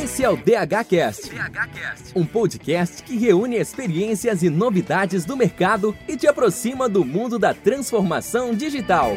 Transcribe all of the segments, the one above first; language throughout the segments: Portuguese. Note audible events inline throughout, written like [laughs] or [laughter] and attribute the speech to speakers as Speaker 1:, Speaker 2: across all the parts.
Speaker 1: Esse é o DHCast, um podcast que reúne experiências e novidades do mercado e te aproxima do mundo da transformação digital.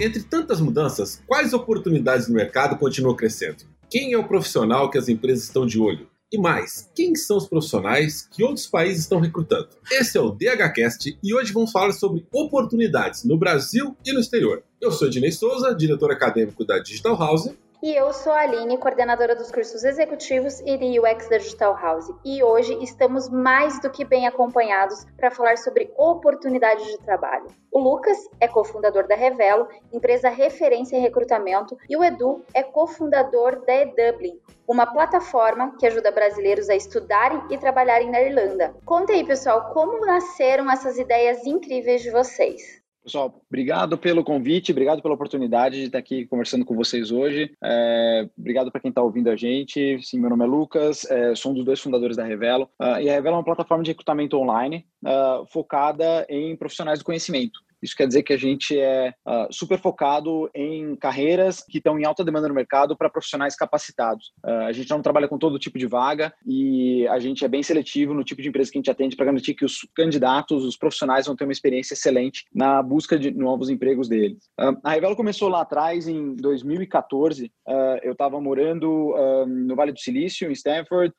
Speaker 2: Entre tantas mudanças, quais oportunidades no mercado continuam crescendo? Quem é o profissional que as empresas estão de olho? E mais, quem são os profissionais que outros países estão recrutando? Esse é o DHCast e hoje vamos falar sobre oportunidades no Brasil e no exterior. Eu sou Ednei Souza, diretor acadêmico da Digital House.
Speaker 3: E eu sou a Aline, coordenadora dos cursos executivos e de UX da Digital House. E hoje estamos mais do que bem acompanhados para falar sobre oportunidades de trabalho. O Lucas é cofundador da Revelo, empresa referência em recrutamento, e o Edu é cofundador da eDublin, uma plataforma que ajuda brasileiros a estudarem e trabalharem na Irlanda. Conta aí, pessoal, como nasceram essas ideias incríveis de vocês.
Speaker 4: Pessoal, obrigado pelo convite, obrigado pela oportunidade de estar aqui conversando com vocês hoje. É, obrigado para quem está ouvindo a gente. Sim, meu nome é Lucas, é, sou um dos dois fundadores da Revelo. Uh, e a Revelo é uma plataforma de recrutamento online uh, focada em profissionais do conhecimento. Isso quer dizer que a gente é uh, super focado em carreiras que estão em alta demanda no mercado para profissionais capacitados. Uh, a gente não trabalha com todo tipo de vaga e a gente é bem seletivo no tipo de empresa que a gente atende para garantir que os candidatos, os profissionais vão ter uma experiência excelente na busca de novos empregos deles. Uh, a Revelo começou lá atrás, em 2014. eu estava morando no Vale do Silício, em Stanford,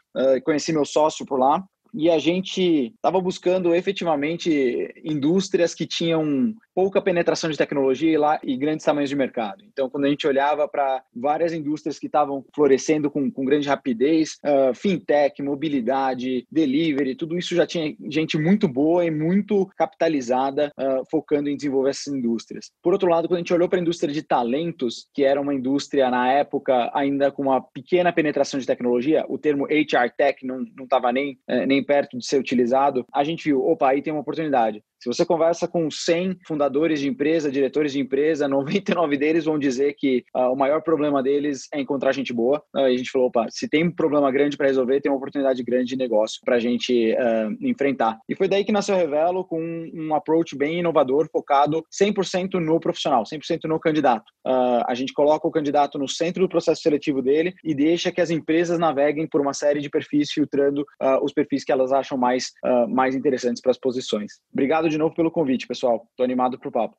Speaker 4: conheci meu sócio por lá e a gente estava buscando efetivamente indústrias que tinham pouca penetração de tecnologia e, lá, e grandes tamanhos de mercado. Então, quando a gente olhava para várias indústrias que estavam florescendo com, com grande rapidez, uh, fintech, mobilidade, delivery, tudo isso já tinha gente muito boa e muito capitalizada uh, focando em desenvolver essas indústrias. Por outro lado, quando a gente olhou para a indústria de talentos, que era uma indústria na época ainda com uma pequena penetração de tecnologia, o termo HR Tech não estava nem, eh, nem perto de ser utilizado, a gente viu, opa, aí tem uma oportunidade. Se você conversa com 100 fundadores de empresa, diretores de empresa, [laughs] 99 deles vão dizer que uh, o maior problema deles é encontrar gente boa. Uh, e a gente falou, opa, se tem um problema grande para resolver, tem uma oportunidade grande de negócio para a gente uh, enfrentar. E foi daí que nasceu a Revelo com um, um approach bem inovador, focado 100% no profissional, 100% no candidato. a gente coloca o candidato no centro do processo seletivo dele e deixa que as empresas naveguem por uma série de perfis, filtrando os perfis que elas acham mais, mais interessantes para as posições. Obrigado de novo pelo convite, pessoal. Tô animado pro papo.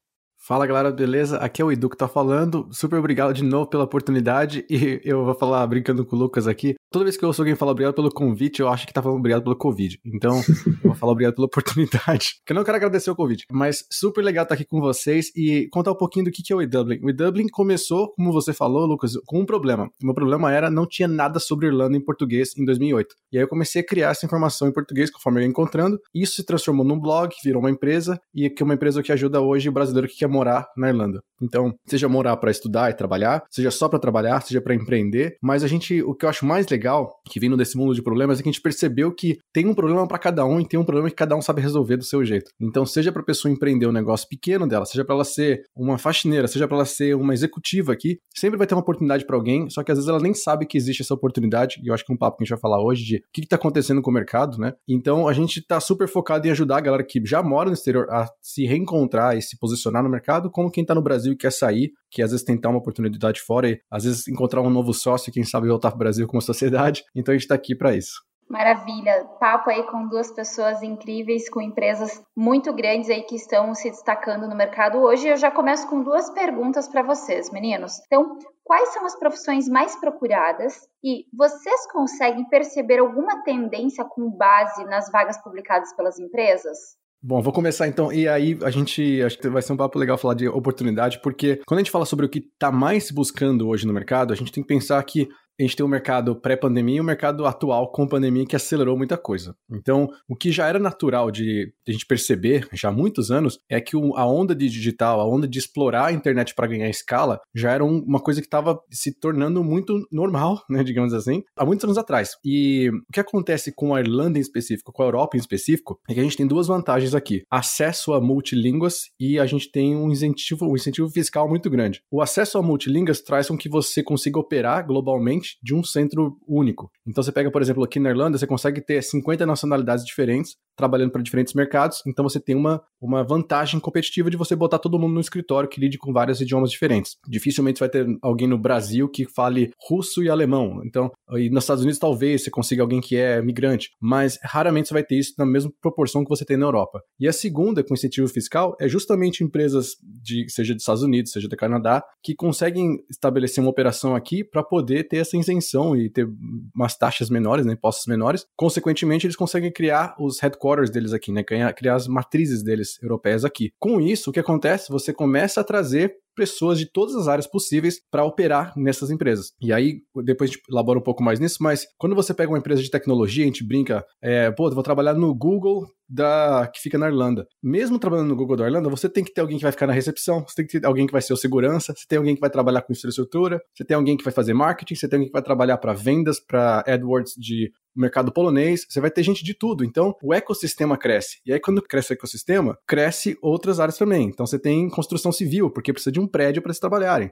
Speaker 5: Fala galera, beleza? Aqui é o Edu que tá falando. Super obrigado de novo pela oportunidade. E [laughs] eu vou falar brincando com o Lucas aqui. Toda vez que eu ouço alguém falar obrigado pelo convite, eu acho que tá falando obrigado pelo Covid. Então, [laughs] eu vou falar obrigado pela oportunidade. [laughs] Que eu não quero agradecer o convite. Mas super legal estar aqui com vocês e contar um pouquinho do que é o eDublin. O eDublin começou, como você falou, Lucas, com um problema. O meu problema era não tinha nada sobre Irlanda em português em 2008. E aí eu comecei a criar essa informação em português conforme eu ia encontrando. Isso se transformou num blog, virou uma empresa. E que é uma empresa que ajuda hoje o brasileiro que quer morar na Irlanda. Então, seja morar para estudar e trabalhar, seja só para trabalhar, seja para empreender, mas a gente, o que eu acho mais legal, que vindo desse mundo de problemas, é que a gente percebeu que tem um problema para cada um e tem um problema que cada um sabe resolver do seu jeito. Então, seja para a pessoa empreender um negócio pequeno dela, seja para ela ser uma faxineira, seja para ela ser uma executiva aqui, sempre vai ter uma oportunidade para alguém, só que às vezes ela nem sabe que existe essa oportunidade, e eu acho que é um papo que a gente vai falar hoje de o que está acontecendo com o mercado, né? Então, a gente está super focado em ajudar a galera que já mora no exterior a se reencontrar e se posicionar no mercado, como quem está no Brasil e quer sair, que às vezes tentar uma oportunidade fora e às vezes encontrar um novo sócio, quem sabe voltar para o Brasil como [laughs] sociedade. Então a gente está aqui para isso.
Speaker 3: Maravilha, papo aí com duas pessoas incríveis, com empresas muito grandes aí que estão se destacando no mercado hoje. Eu já começo com duas perguntas para vocês, meninos. Então, quais são as profissões mais procuradas e vocês conseguem perceber alguma tendência com base nas vagas publicadas pelas empresas?
Speaker 5: Bom, vou começar então. E aí, a gente. Acho que vai ser um papo legal falar de oportunidade, porque quando a gente fala sobre o que está mais buscando hoje no mercado, a gente tem que pensar que a gente tem o um mercado pré-pandemia e o um mercado atual com pandemia que acelerou muita coisa. Então, o que já era natural de, a gente perceber já há muitos anos é que a onda de digital, a onda de explorar a internet para ganhar escala, já era um, uma coisa que estava se tornando muito normal, né, [laughs] digamos assim, há muitos anos atrás. E o que acontece com a Irlanda em específico, com a Europa em específico, é que a gente tem duas vantagens aqui: acesso a multilínguas e a gente tem um incentivo, um incentivo fiscal muito grande. O acesso a multilínguas traz com que você consiga operar globalmente de um centro único. Então você pega, por exemplo, aqui na Irlanda, você consegue ter 50 nacionalidades diferentes trabalhando para diferentes mercados, então você tem uma, uma vantagem competitiva de você botar todo mundo no escritório que lide com vários idiomas diferentes. Dificilmente vai ter alguém no Brasil que fale russo e alemão. Então, e nos Estados Unidos talvez você consiga alguém que é migrante, mas raramente você vai ter isso na mesma proporção que você tem na Europa. E a segunda, com incentivo fiscal, é justamente empresas de seja dos Estados Unidos, seja do Canadá, que conseguem estabelecer uma operação aqui para poder ter essa isenção e ter umas taxas menores, né, impostos menores. Consequentemente, eles conseguem criar os headquarters deles aqui, né, criar as matrizes deles europeias aqui. Com isso, o que acontece? Você começa a trazer pessoas de todas as áreas possíveis para operar nessas empresas. E aí, depois a gente elabora um pouco mais nisso, mas quando você pega uma empresa de tecnologia, a gente brinca, é, pô, vou trabalhar no Google da que fica na Irlanda. Mesmo trabalhando no Google da Irlanda, você tem que ter alguém que vai ficar na recepção, você tem que ter alguém que vai ser o segurança, você tem alguém que vai trabalhar com infraestrutura, você tem alguém que vai fazer marketing, você tem alguém que vai trabalhar para vendas, para AdWords de mercado polonês, você vai ter gente de tudo. Então, o ecossistema cresce. E aí, quando cresce o ecossistema, cresce outras áreas também. Então, você tem construção civil, porque precisa de um prédio para eles trabalharem.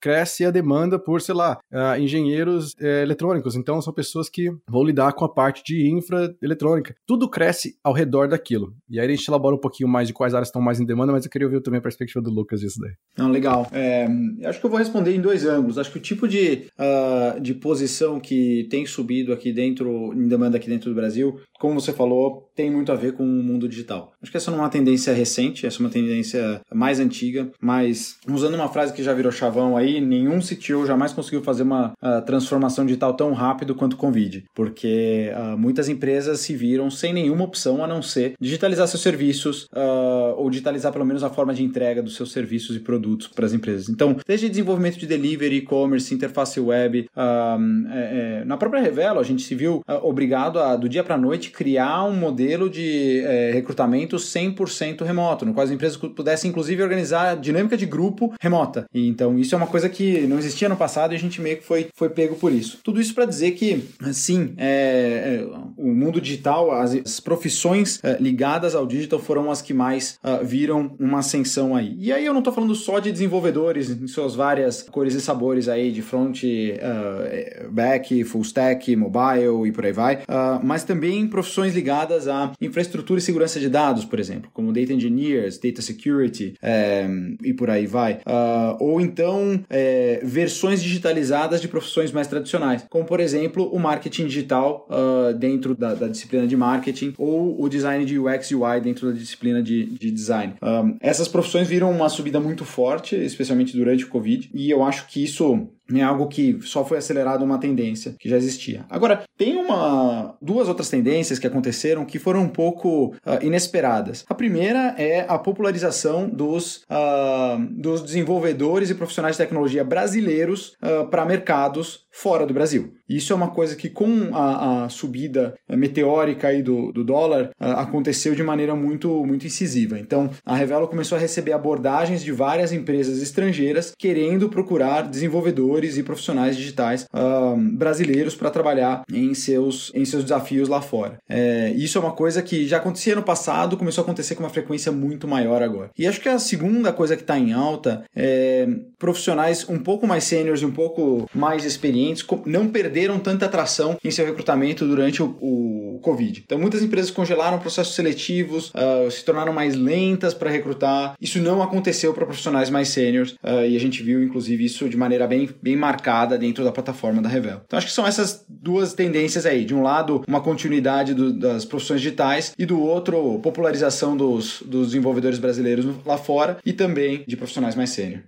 Speaker 5: Cresce a demanda por, sei lá, uh, engenheiros uh, eletrônicos. Então, são pessoas que vão lidar com a parte de infra eletrônica. Tudo cresce ao redor daquilo. E aí, a gente elabora um pouquinho mais de quais áreas estão mais em demanda, mas eu queria ouvir também a perspectiva do Lucas disso daí.
Speaker 4: Não, legal. É, acho que eu vou responder em dois ângulos. Acho que o tipo de, uh, de posição que tem subido aqui dentro em demanda aqui dentro do Brasil, como você falou, tem muito a ver com o mundo digital. Acho que essa não é uma tendência recente, essa é uma tendência mais antiga, mas usando uma frase que já virou chavão aí, nenhum CTO jamais conseguiu fazer uma uh, transformação digital tão rápido quanto o Convide, porque uh, muitas empresas se viram sem nenhuma opção a não ser digitalizar seus serviços uh, ou digitalizar pelo menos a forma de entrega dos seus serviços e produtos para as empresas. Então, desde desenvolvimento de delivery, e-commerce, interface web, é, é, na própria Revelo a gente se viu obrigado a, do dia para a noite, criar um modelo de é, recrutamento 100% remoto, no qual as empresas pudessem, inclusive, organizar dinâmica de grupo remota. E, então, isso é uma coisa que não existia no passado e a gente meio que foi, foi pego por isso. Tudo isso para dizer que, sim, é, é, o mundo digital, as, as profissões é, ligadas ao digital foram as que mais uh, viram uma ascensão aí. E aí eu não estou falando só de desenvolvedores em suas várias cores e sabores aí, de front, uh, back, full stack, mobile e por aí vai, uh, mas também profissões ligadas à infraestrutura e segurança de dados, por exemplo, como data engineers, data security é, e por aí vai. Ou então é, versões digitalizadas de profissões mais tradicionais, como por exemplo o marketing digital dentro da, da, disciplina de marketing ou o design de UX e UI dentro da disciplina de, de design. Um, essas profissões viram uma subida muito forte, especialmente durante o Covid, e eu acho que isso é algo que só foi acelerado uma tendência que já existia. Agora, tem uma duas outras tendências que aconteceram que foram um pouco uh, inesperadas. A primeira é a popularização dos, uh, dos desenvolvedores e profissionais de tecnologia brasileiros uh, para mercados fora do Brasil. Isso é uma coisa que, com a, a subida meteórica aí do, do dólar, aconteceu de maneira muito, muito incisiva. Então, a Revelo começou a receber abordagens de várias empresas estrangeiras querendo procurar desenvolvedores e profissionais digitais uh, brasileiros para trabalhar em seus, em seus desafios lá fora. É, isso é uma coisa que já acontecia no passado, começou a acontecer com uma frequência muito maior agora. E acho que a segunda coisa que está em alta é profissionais um pouco mais sêniores e um pouco mais experientes não perderam tanta atração em seu recrutamento durante o, o Covid. Então, muitas empresas congelaram processos seletivos, uh, se tornaram mais lentas para recrutar. Isso não aconteceu para profissionais mais sêniores uh, e a gente viu, inclusive, isso de maneira bem, bem marcada dentro da plataforma da Revel. Então acho que são essas duas tendências aí. De um lado, uma continuidade do, das profissões digitais e do outro, popularização dos, dos desenvolvedores brasileiros lá fora e também de profissionais mais sênior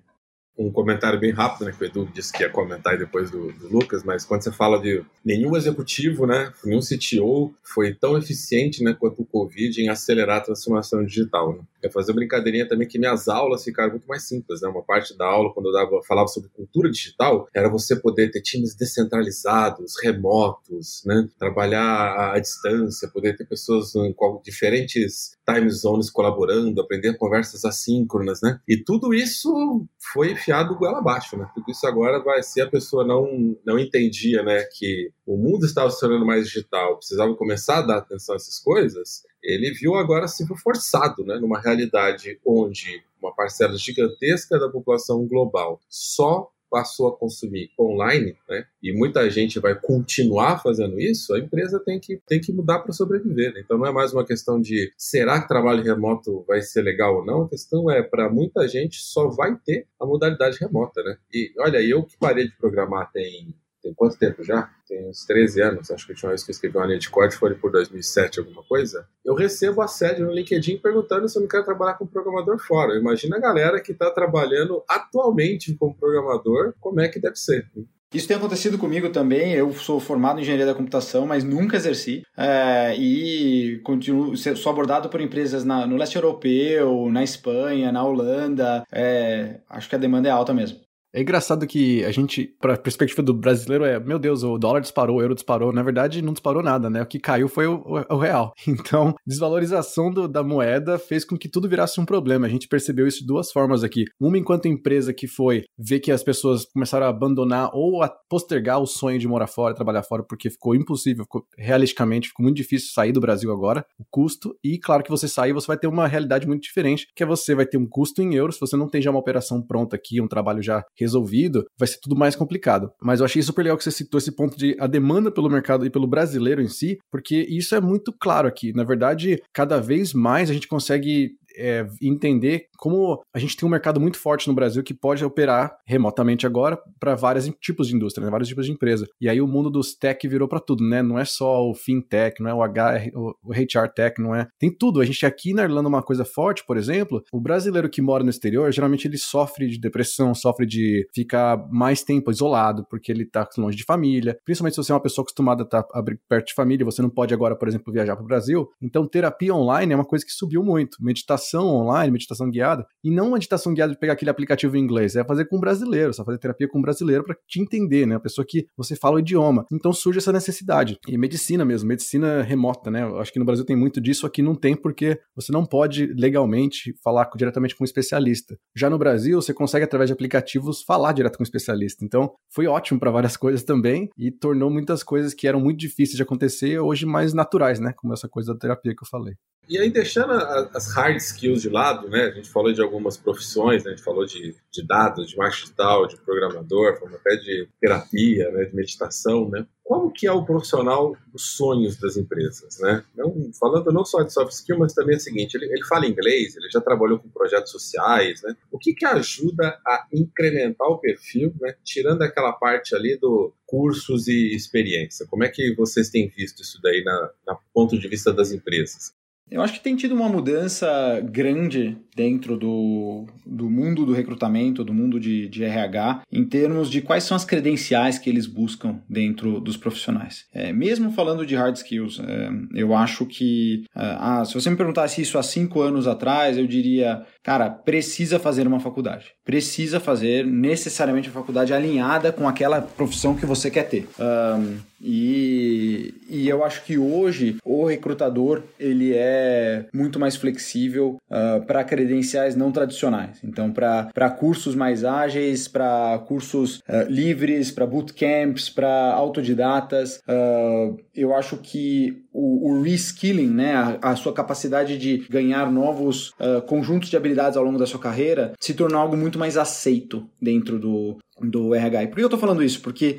Speaker 2: um comentário bem rápido, né, que o Edu disse que ia comentar depois do, do, Lucas, mas quando você fala de nenhum executivo, né, nenhum CTO foi tão eficiente, né, quanto o Covid em acelerar a transformação digital, né? Eu fazer uma brincadeirinha também que minhas aulas ficaram muito mais simples, né? Uma parte da aula, quando eu dava, falava sobre cultura digital, era você poder ter times descentralizados, remotos, né? Trabalhar à distância, poder ter pessoas em diferentes time zones colaborando, aprender conversas assíncronas, né? E tudo isso foi enfiado goela abaixo, né? Tudo isso agora vai ser a pessoa não não entendia, né, que o mundo estava se tornando mais digital, precisava começar a dar atenção a essas coisas. Ele viu agora se forçado, né, numa realidade onde uma parcela gigantesca da população global só passou a consumir online, né, e muita gente vai continuar fazendo isso, a empresa tem que, tem que mudar para sobreviver. Né? Então não é mais uma questão de será que trabalho remoto vai ser legal ou não, a questão é para muita gente só vai ter a modalidade remota. Né? E olha, eu que parei de programar tem tem quanto tempo já? Tem uns 13 anos, acho que a última vez que eu escrevi uma linha de código foi por 2007, alguma coisa. Eu recebo assédio no LinkedIn perguntando se eu não quero trabalhar com programador fora. Imagina a galera que está trabalhando atualmente como programador, como é que deve ser.
Speaker 4: Isso tem acontecido comigo também. Eu sou formado em engenharia da computação, mas nunca exerci. É, e continuo, sou abordado por empresas na, no leste europeu, na Espanha, na Holanda. É, acho que a demanda é alta mesmo.
Speaker 5: É engraçado que a gente, pra perspectiva do brasileiro, é, meu Deus, o dólar disparou, o euro disparou. Na verdade, não disparou nada, né? O que caiu foi o, o, o real. [laughs] Então, desvalorização do, da moeda fez com que tudo virasse um problema. A gente percebeu isso de duas formas aqui. Uma, enquanto empresa que foi ver que as pessoas começaram a abandonar ou a postergar o sonho de morar fora, trabalhar fora, porque ficou impossível, ficou, realisticamente, ficou muito difícil sair do Brasil agora, o custo. E claro que você sair, você vai ter uma realidade muito diferente, que é você vai ter um custo em euros, você não tem já uma operação pronta aqui, um trabalho já resolvido, vai ser tudo mais complicado. Mas eu achei super legal que você citou esse ponto de a demanda pelo mercado e pelo brasileiro em si, porque isso é muito claro aqui. Na verdade, cada vez mais a gente consegue é, entender como a gente tem um mercado muito forte no Brasil que pode operar remotamente agora para vários tipos de indústria, né, vários tipos de empresa. E aí o mundo dos tech virou para tudo, né? Não é só o fintech, não é o HR, o HR tech, não é. Tem tudo. A gente aqui na Irlanda uma coisa forte, por exemplo, o brasileiro que mora no exterior, geralmente ele sofre de depressão, sofre de ficar mais tempo isolado, porque ele tá longe de família. Principalmente se você é uma pessoa acostumada a estar tá perto de família, você não pode agora, por exemplo, viajar para o Brasil. Então, terapia online é uma coisa que subiu muito. Meditação meditação online, meditação guiada, e não uma meditação guiada de pegar aquele aplicativo em inglês, é fazer com um brasileiro, só fazer terapia com um brasileiro para te entender, né? A pessoa que você fala o idioma. Então surge essa necessidade. E medicina mesmo, medicina remota, né? Eu acho que no Brasil tem muito disso, aqui não tem porque você não pode legalmente falar diretamente com um especialista. Já no Brasil, você consegue através de aplicativos falar direto com um especialista. Então, foi ótimo para várias [laughs] coisas também e tornou muitas coisas que eram muito difíceis de acontecer hoje mais naturais, né? Como essa coisa da terapia que eu falei.
Speaker 2: E aí, deixando as hard skills de lado, né? A gente falou de algumas profissões, né? A gente falou de, de dados, de marketing digital, de programador, falou até de terapia, né? De meditação, né? Como que é o profissional dos sonhos das empresas, né? Não, falando não só de soft skill, mas também é o seguinte, ele, ele fala inglês, ele já trabalhou com projetos sociais, né? O que que ajuda a incrementar o perfil, né? Tirando aquela parte ali do cursos e experiência. Como é que vocês têm visto isso daí na, na ponto de vista das empresas?
Speaker 4: Eu acho que tem tido uma mudança grande dentro do, do mundo do recrutamento, do mundo de, de RH, em termos de quais são as credenciais que eles buscam dentro dos profissionais. É, mesmo falando de hard skills, é, eu acho que, é, ah, se você me perguntasse isso há cinco anos atrás, eu diria, cara, precisa fazer uma faculdade. Precisa fazer necessariamente uma faculdade alinhada com aquela profissão que você quer ter. Um, e, e eu acho que hoje o recrutador ele é muito mais flexível uh, para credenciais não tradicionais. Então, para cursos mais ágeis, para cursos uh, livres, para bootcamps, para autodidatas, uh, eu acho que o, o reskilling, né, a, a, sua capacidade de ganhar novos conjuntos de habilidades ao longo da sua carreira, se tornou algo muito mais aceito dentro do, do RH. E por que eu estou falando isso? Porque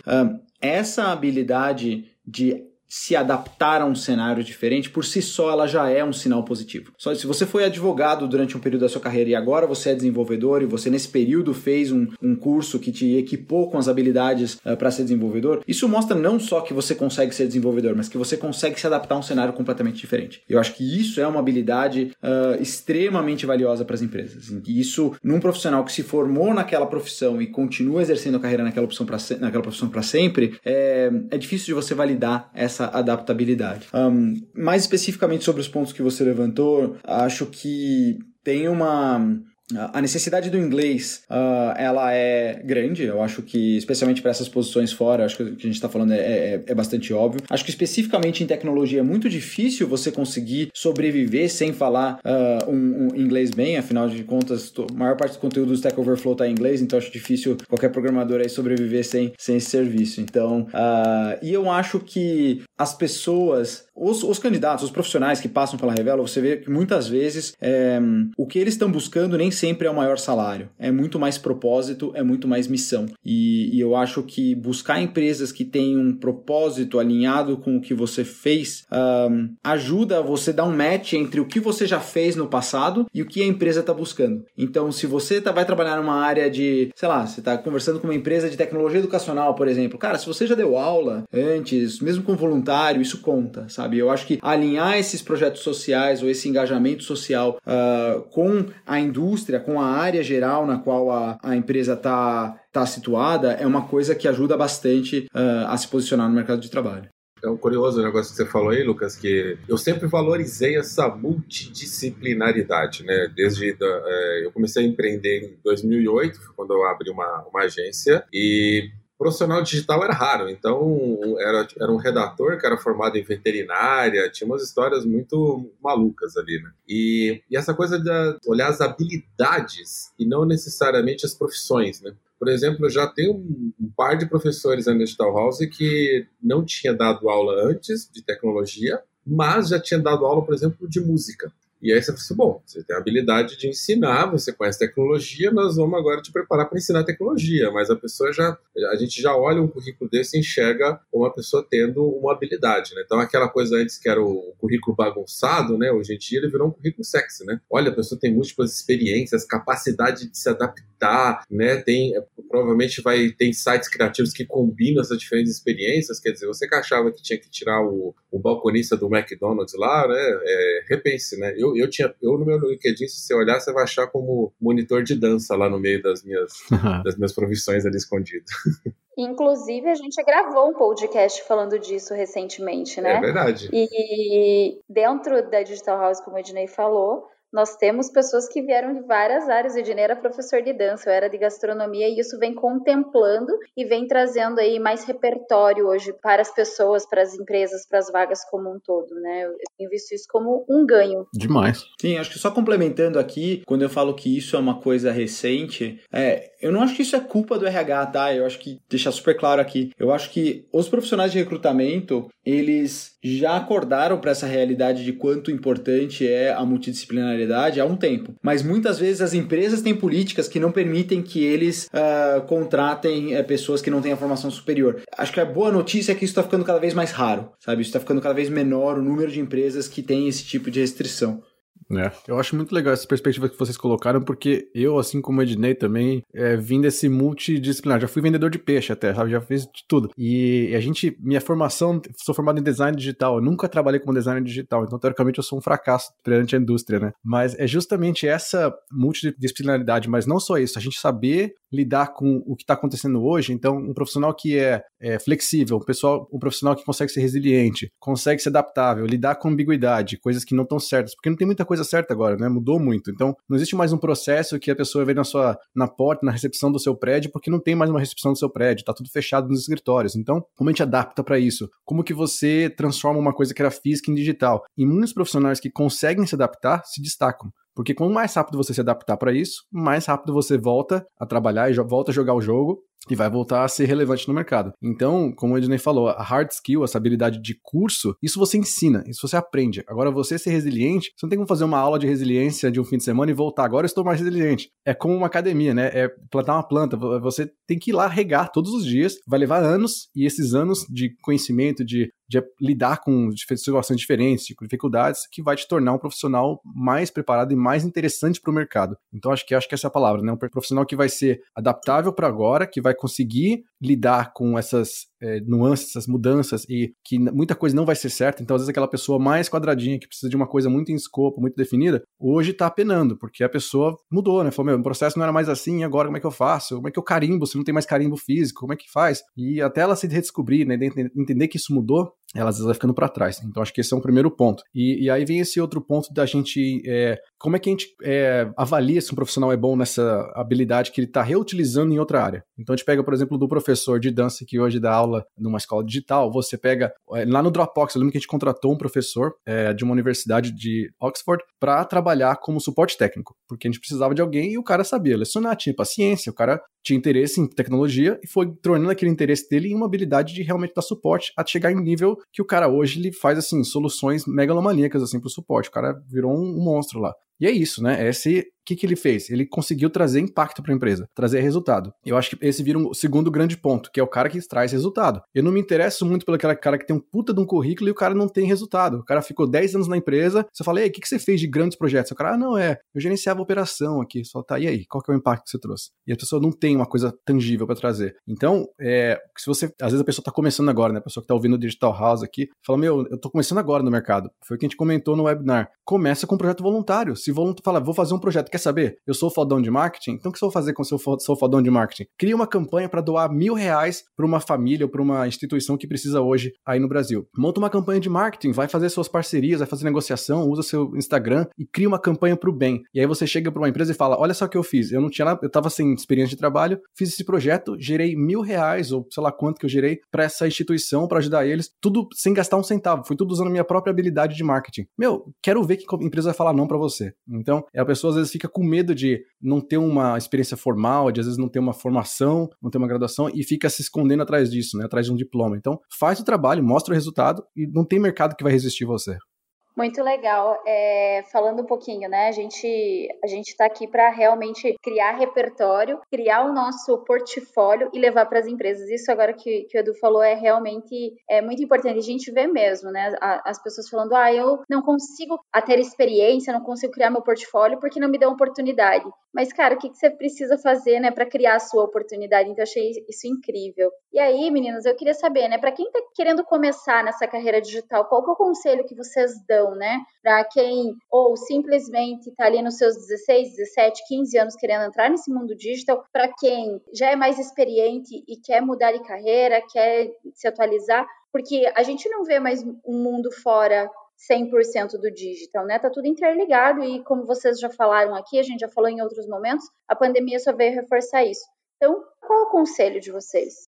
Speaker 4: essa habilidade de se adaptar a um cenário diferente, por si só ela já é um sinal positivo. Só se você foi advogado durante um período da sua carreira e agora você é desenvolvedor e você nesse período fez um, um curso que te equipou com as habilidades uh, eh, para ser desenvolvedor, isso mostra não só que você consegue ser desenvolvedor, mas que você consegue se adaptar a um cenário completamente diferente. Eu acho que isso é uma habilidade uh, extremamente valiosa para as empresas. E isso, num profissional que se formou naquela profissão e continua exercendo a carreira naquela, opção pra, naquela profissão para sempre, é, é difícil de você validar essa essa adaptabilidade. Um, mais especificamente sobre os pontos que você levantou, acho que tem uma a necessidade do inglês, uh, ela é grande, eu acho que, especialmente para essas posições fora, acho que o que a gente está falando é, é, é, bastante óbvio. Acho que especificamente em tecnologia é muito difícil você conseguir sobreviver sem falar uh, um, um, inglês bem, afinal de contas, a maior parte do conteúdo do Stack Overflow está em inglês, então acho difícil qualquer programador aí sobreviver sem, sem esse serviço. Então, uh, e eu acho que as pessoas os, os candidatos, os profissionais que passam pela Revela, você vê que muitas vezes é, o que eles estão buscando nem sempre é o maior salário. É muito mais propósito, é muito mais missão. E, e eu acho que buscar empresas que têm um propósito alinhado com o que você fez um, ajuda você dar um match entre o que você já fez no passado e o que a empresa está buscando. Então, se você tá, vai trabalhar numa área de, sei lá, você está conversando com uma empresa de tecnologia educacional, por exemplo, cara, se você já deu aula antes, mesmo com voluntário, isso conta, sabe? Eu acho que alinhar esses projetos sociais ou esse engajamento social uh, com a indústria, com a área geral na qual a, a empresa está tá situada, é uma coisa que ajuda bastante uh, a se posicionar no mercado de trabalho.
Speaker 2: É um curioso negócio que você falou aí, Lucas, que eu sempre valorizei essa multidisciplinaridade, né? Desde da, é, eu comecei a empreender em 2008, quando eu abri uma, uma agência, e profissional digital era raro, então era, era um redator que era formado em veterinária, tinha umas histórias muito malucas ali, né? E, e essa coisa de olhar as habilidades e não necessariamente as profissões, né? Por exemplo, já tenho um, um par de professores na Digital House que não tinha dado aula antes de tecnologia, mas já tinha dado aula, por exemplo, de música. E aí você fala assim, bom, você tem a habilidade de ensinar, você conhece tecnologia, nós vamos agora te preparar para ensinar tecnologia. Mas a pessoa já, a gente já olha um currículo desse e enxerga uma pessoa tendo uma habilidade, né? Então aquela coisa antes que era o currículo bagunçado, né? Hoje em dia ele virou um currículo sexy, né? Olha, a pessoa tem múltiplas experiências, capacidade de se adaptar, né? Tem, provavelmente vai ter sites criativos que combinam essas diferentes experiências, quer dizer, você que achava que tinha que tirar o, o balconista do McDonald's lá, né? É, repense, né? Eu eu, tinha, eu no meu LinkedIn, se você olhar, você vai achar como monitor de dança lá no meio das minhas, [laughs] das minhas profissões ali escondido. [laughs]
Speaker 3: Inclusive, a gente gravou um podcast falando disso recentemente, né?
Speaker 2: É verdade.
Speaker 3: E dentro da Digital House, como o Ednei falou, nós temos pessoas que vieram de várias áreas. O Ednei era professor de dança, eu era de gastronomia, e isso vem contemplando e vem trazendo aí mais repertório hoje para as pessoas, para as empresas, para as vagas como um todo, né? Eu tenho visto isso como um ganho.
Speaker 5: Demais.
Speaker 4: Sim, acho que só complementando aqui, quando eu falo que isso é uma coisa recente, é, eu não acho que isso é culpa do RH, tá? Eu acho que, deixar super claro aqui, eu acho que os profissionais de recrutamento, eles já acordaram para essa realidade de quanto importante é a multidisciplinaridade há um tempo. Mas muitas vezes as empresas têm políticas que não permitem que eles uh, contratem uh, pessoas que não têm a formação superior. Acho que a boa notícia é que isso está ficando cada vez mais raro, sabe? Isso está ficando cada vez menor o número de empresas que têm esse tipo de restrição.
Speaker 5: É, eu acho muito legal essa perspectiva que vocês colocaram, porque eu, assim como o Ednei também, é, vim desse multidisciplinar. Já fui vendedor de peixe até, sabe? Já fiz de tudo. E a gente, minha formação, sou formado em design digital. Eu nunca trabalhei como designer digital, então teoricamente eu sou um fracasso perante a indústria, né? Mas é justamente essa multidisciplinaridade, mas não só isso, a gente saber lidar com o que está acontecendo hoje. Então, um profissional que é, é, flexível, um, pessoal, um profissional que consegue ser resiliente, consegue ser adaptável, lidar com ambiguidade, coisas que não estão certas, porque não tem muita coisa certa agora, né? Mudou muito. Então, não existe mais um processo que a pessoa vem na sua na porta, na recepção do seu prédio, porque não tem mais uma recepção do seu prédio, tá tudo fechado nos escritórios. Então, como a gente adapta para isso? Como que você transforma uma coisa que era física em digital? E muitos profissionais que conseguem se adaptar se destacam. Porque quanto mais rápido você se adaptar para isso, mais rápido você volta a trabalhar e volta a jogar o jogo e vai voltar a ser relevante no mercado. Então, como o Ednei falou, a hard skill, essa habilidade de curso, isso você ensina, isso você aprende. Agora, você ser resiliente, você não tem como fazer uma aula de resiliência de um fim de semana e voltar, agora eu estou mais resiliente. É como uma academia, né? É plantar uma planta, você tem que ir lá regar todos os dias, vai levar anos, e esses anos de conhecimento, de de lidar com situações diferentes, com dificuldades, que vai te tornar um profissional mais preparado e mais interessante para o mercado. Então acho que acho que essa é a palavra, né? Um profissional que vai ser adaptável para agora, que vai conseguir lidar com essas é, nuances, essas mudanças e que muita coisa não vai ser certa. Então, às vezes, aquela pessoa mais quadradinha que precisa de uma coisa muito em escopo, muito definida, hoje está penando, porque a pessoa mudou, né? Falou, meu, o processo não era mais assim, agora como é que eu faço? Como é que eu carimbo se não tem mais carimbo físico? Como é que faz? E até ela se redescobrir, né? Entender que isso mudou, ela às vezes vai ficando para trás. Então, acho que esse é um primeiro ponto. E, e aí vem esse outro ponto da gente. É, como é que a gente é, avalia se um profissional é bom nessa habilidade que ele está reutilizando em outra área? Então, a gente pega, por exemplo, do professor de dança que hoje dá aula numa escola digital, você pega. É, lá no Dropbox, eu lembro que a gente contratou um professor é, de uma universidade de Oxford para trabalhar como suporte técnico, porque a gente precisava de alguém e o cara sabia lecionar, tinha paciência, o cara tinha interesse em tecnologia e foi tornando aquele interesse dele em uma habilidade de realmente dar suporte a chegar em nível que o cara hoje ele faz assim soluções megalomaníacas assim pro suporte. O cara virou um monstro lá. E é isso, né? Esse que, que ele fez? Ele conseguiu trazer impacto para a empresa, trazer resultado. Eu acho que esse vira um segundo grande ponto, que é o cara que traz resultado. Eu não me interesso muito pelo cara que tem um puta de um currículo e o cara não tem resultado. O cara ficou 10 anos na empresa, você fala, o que, que você fez de grandes projetos? O cara, ah, não, é, eu gerenciava a operação aqui, só tá, e aí, qual que é o impacto que você trouxe? E a pessoa não tem uma coisa tangível para trazer. Então, é, se você, às vezes a pessoa tá começando agora, né, a pessoa que tá ouvindo o Digital House aqui, fala, meu, eu tô começando agora no mercado. Foi o que a gente comentou no webinar. Começa com um projeto voluntário. Se voluntário fala, vou fazer um projeto, quer saber? Eu sou fodão de marketing, então o que eu vou fazer com o seu sou fodão de marketing? Cria uma campanha para doar mil reais para uma família ou para uma instituição que precisa hoje aí no Brasil. Monta uma campanha de marketing, vai fazer suas parcerias, vai fazer negociação, usa seu Instagram e cria uma campanha para o bem. E aí você chega para uma empresa e fala: Olha só o que eu fiz. Eu não tinha, eu estava sem experiência de trabalho, fiz esse projeto, gerei mil reais ou sei lá quanto que eu gerei para essa instituição para ajudar eles, tudo sem gastar um centavo. Fui tudo usando minha própria habilidade de marketing. Meu, quero ver que a empresa vai falar não para você. Então, a pessoa às vezes fica com medo de não ter uma experiência formal, de às vezes não ter uma formação, não ter uma graduação e fica se escondendo atrás disso, né, atrás de um diploma. Então, faz o trabalho, mostra o resultado e não tem mercado que vai resistir você.
Speaker 3: Muito legal. É, falando um pouquinho, né? A gente a gente está aqui para realmente criar repertório, criar o nosso portfólio e levar para as empresas. Isso agora que, que o Edu falou é realmente é muito importante. A gente vê mesmo, né? As pessoas falando, ah, eu não consigo ter experiência, não consigo criar meu portfólio porque não me dão oportunidade. Mas, cara, o que, que você precisa fazer, né, para criar a sua oportunidade? Então, achei isso incrível. E aí, meninos, eu queria saber, né, para quem está querendo começar nessa carreira digital, qual é o conselho que vocês dão, né, para quem ou simplesmente está ali nos seus 16, 17, 15 anos querendo entrar nesse mundo digital, para quem já é mais experiente e quer mudar de carreira, quer se atualizar, porque a gente não vê mais um mundo fora 100% do digital, né? Tá tudo interligado e como vocês já falaram aqui, a gente já falou em outros momentos, a pandemia só veio reforçar isso. Então, qual o conselho de vocês?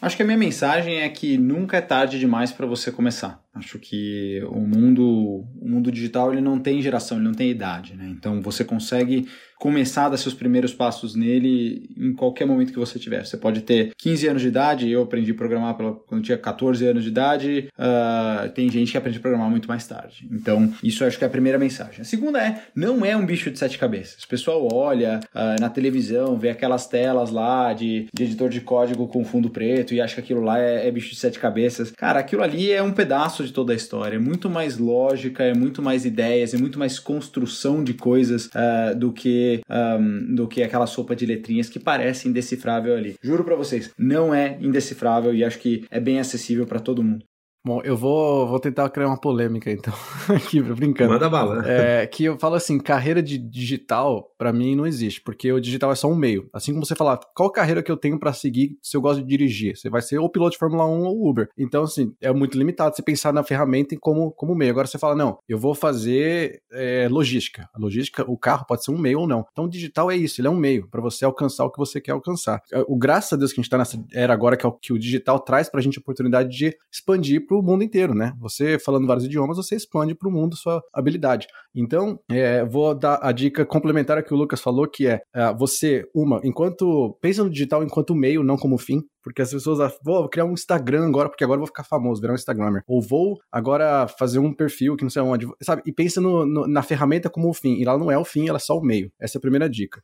Speaker 4: Acho que a minha mensagem é que nunca é tarde demais para você começar. Acho que o mundo, o mundo digital ele não tem geração, ele não tem idade, né? Então você consegue começar a dar seus primeiros passos nele em qualquer momento que você tiver. Você pode ter 15 anos de idade, eu aprendi a programar quando tinha 14 anos de idade, uh, tem gente que aprende a programar muito mais tarde. Então, isso acho que é a primeira mensagem. A segunda é, não é um bicho de sete cabeças. O pessoal olha uh, na televisão, vê aquelas telas lá de, de, editor de código com fundo preto e acha que aquilo lá é, é bicho de sete cabeças. Cara, aquilo ali é um pedaço de toda a história. É muito mais lógica, é muito mais ideias, é muito mais construção de coisas uh, do que um, do que aquela sopa de letrinhas que parece indecifrável ali. Juro para vocês, não é indecifrável e acho que é bem acessível para todo mundo.
Speaker 5: Bom, eu vou, vou tentar criar uma polêmica, então, [laughs] aqui, brincando.
Speaker 2: Manda bala.
Speaker 5: É, que eu falo assim, carreira de digital, para mim, não existe, porque o digital é só um meio. Assim como você falar, qual carreira que eu tenho para seguir se eu gosto de dirigir? Você vai ser ou piloto de Fórmula 1 ou Uber. Então, assim, é muito limitado você pensar na ferramenta como, como meio. Agora você fala, não, eu vou fazer é, logística. A logística, o carro pode ser um meio ou não. Então, o digital é isso, ele é um meio para você alcançar o que você quer alcançar. É, o graças a Deus que a gente tá nessa era agora, que é o que o digital traz pra gente a oportunidade de expandir para o mundo inteiro, né? Você falando vários idiomas, você expande para o mundo sua habilidade. Então, é, vou dar a dica complementar que o Lucas falou, que é, é você, uma, enquanto pensa no digital enquanto meio, não como fim, porque as pessoas ah, vou criar um Instagram agora, porque agora eu vou ficar famoso, virar um Instagrammer. Ou vou agora fazer um perfil que não sei onde, sabe? E pensa no, no, na ferramenta como o fim. E ela não é o fim, ela é só o meio. Essa é a primeira dica.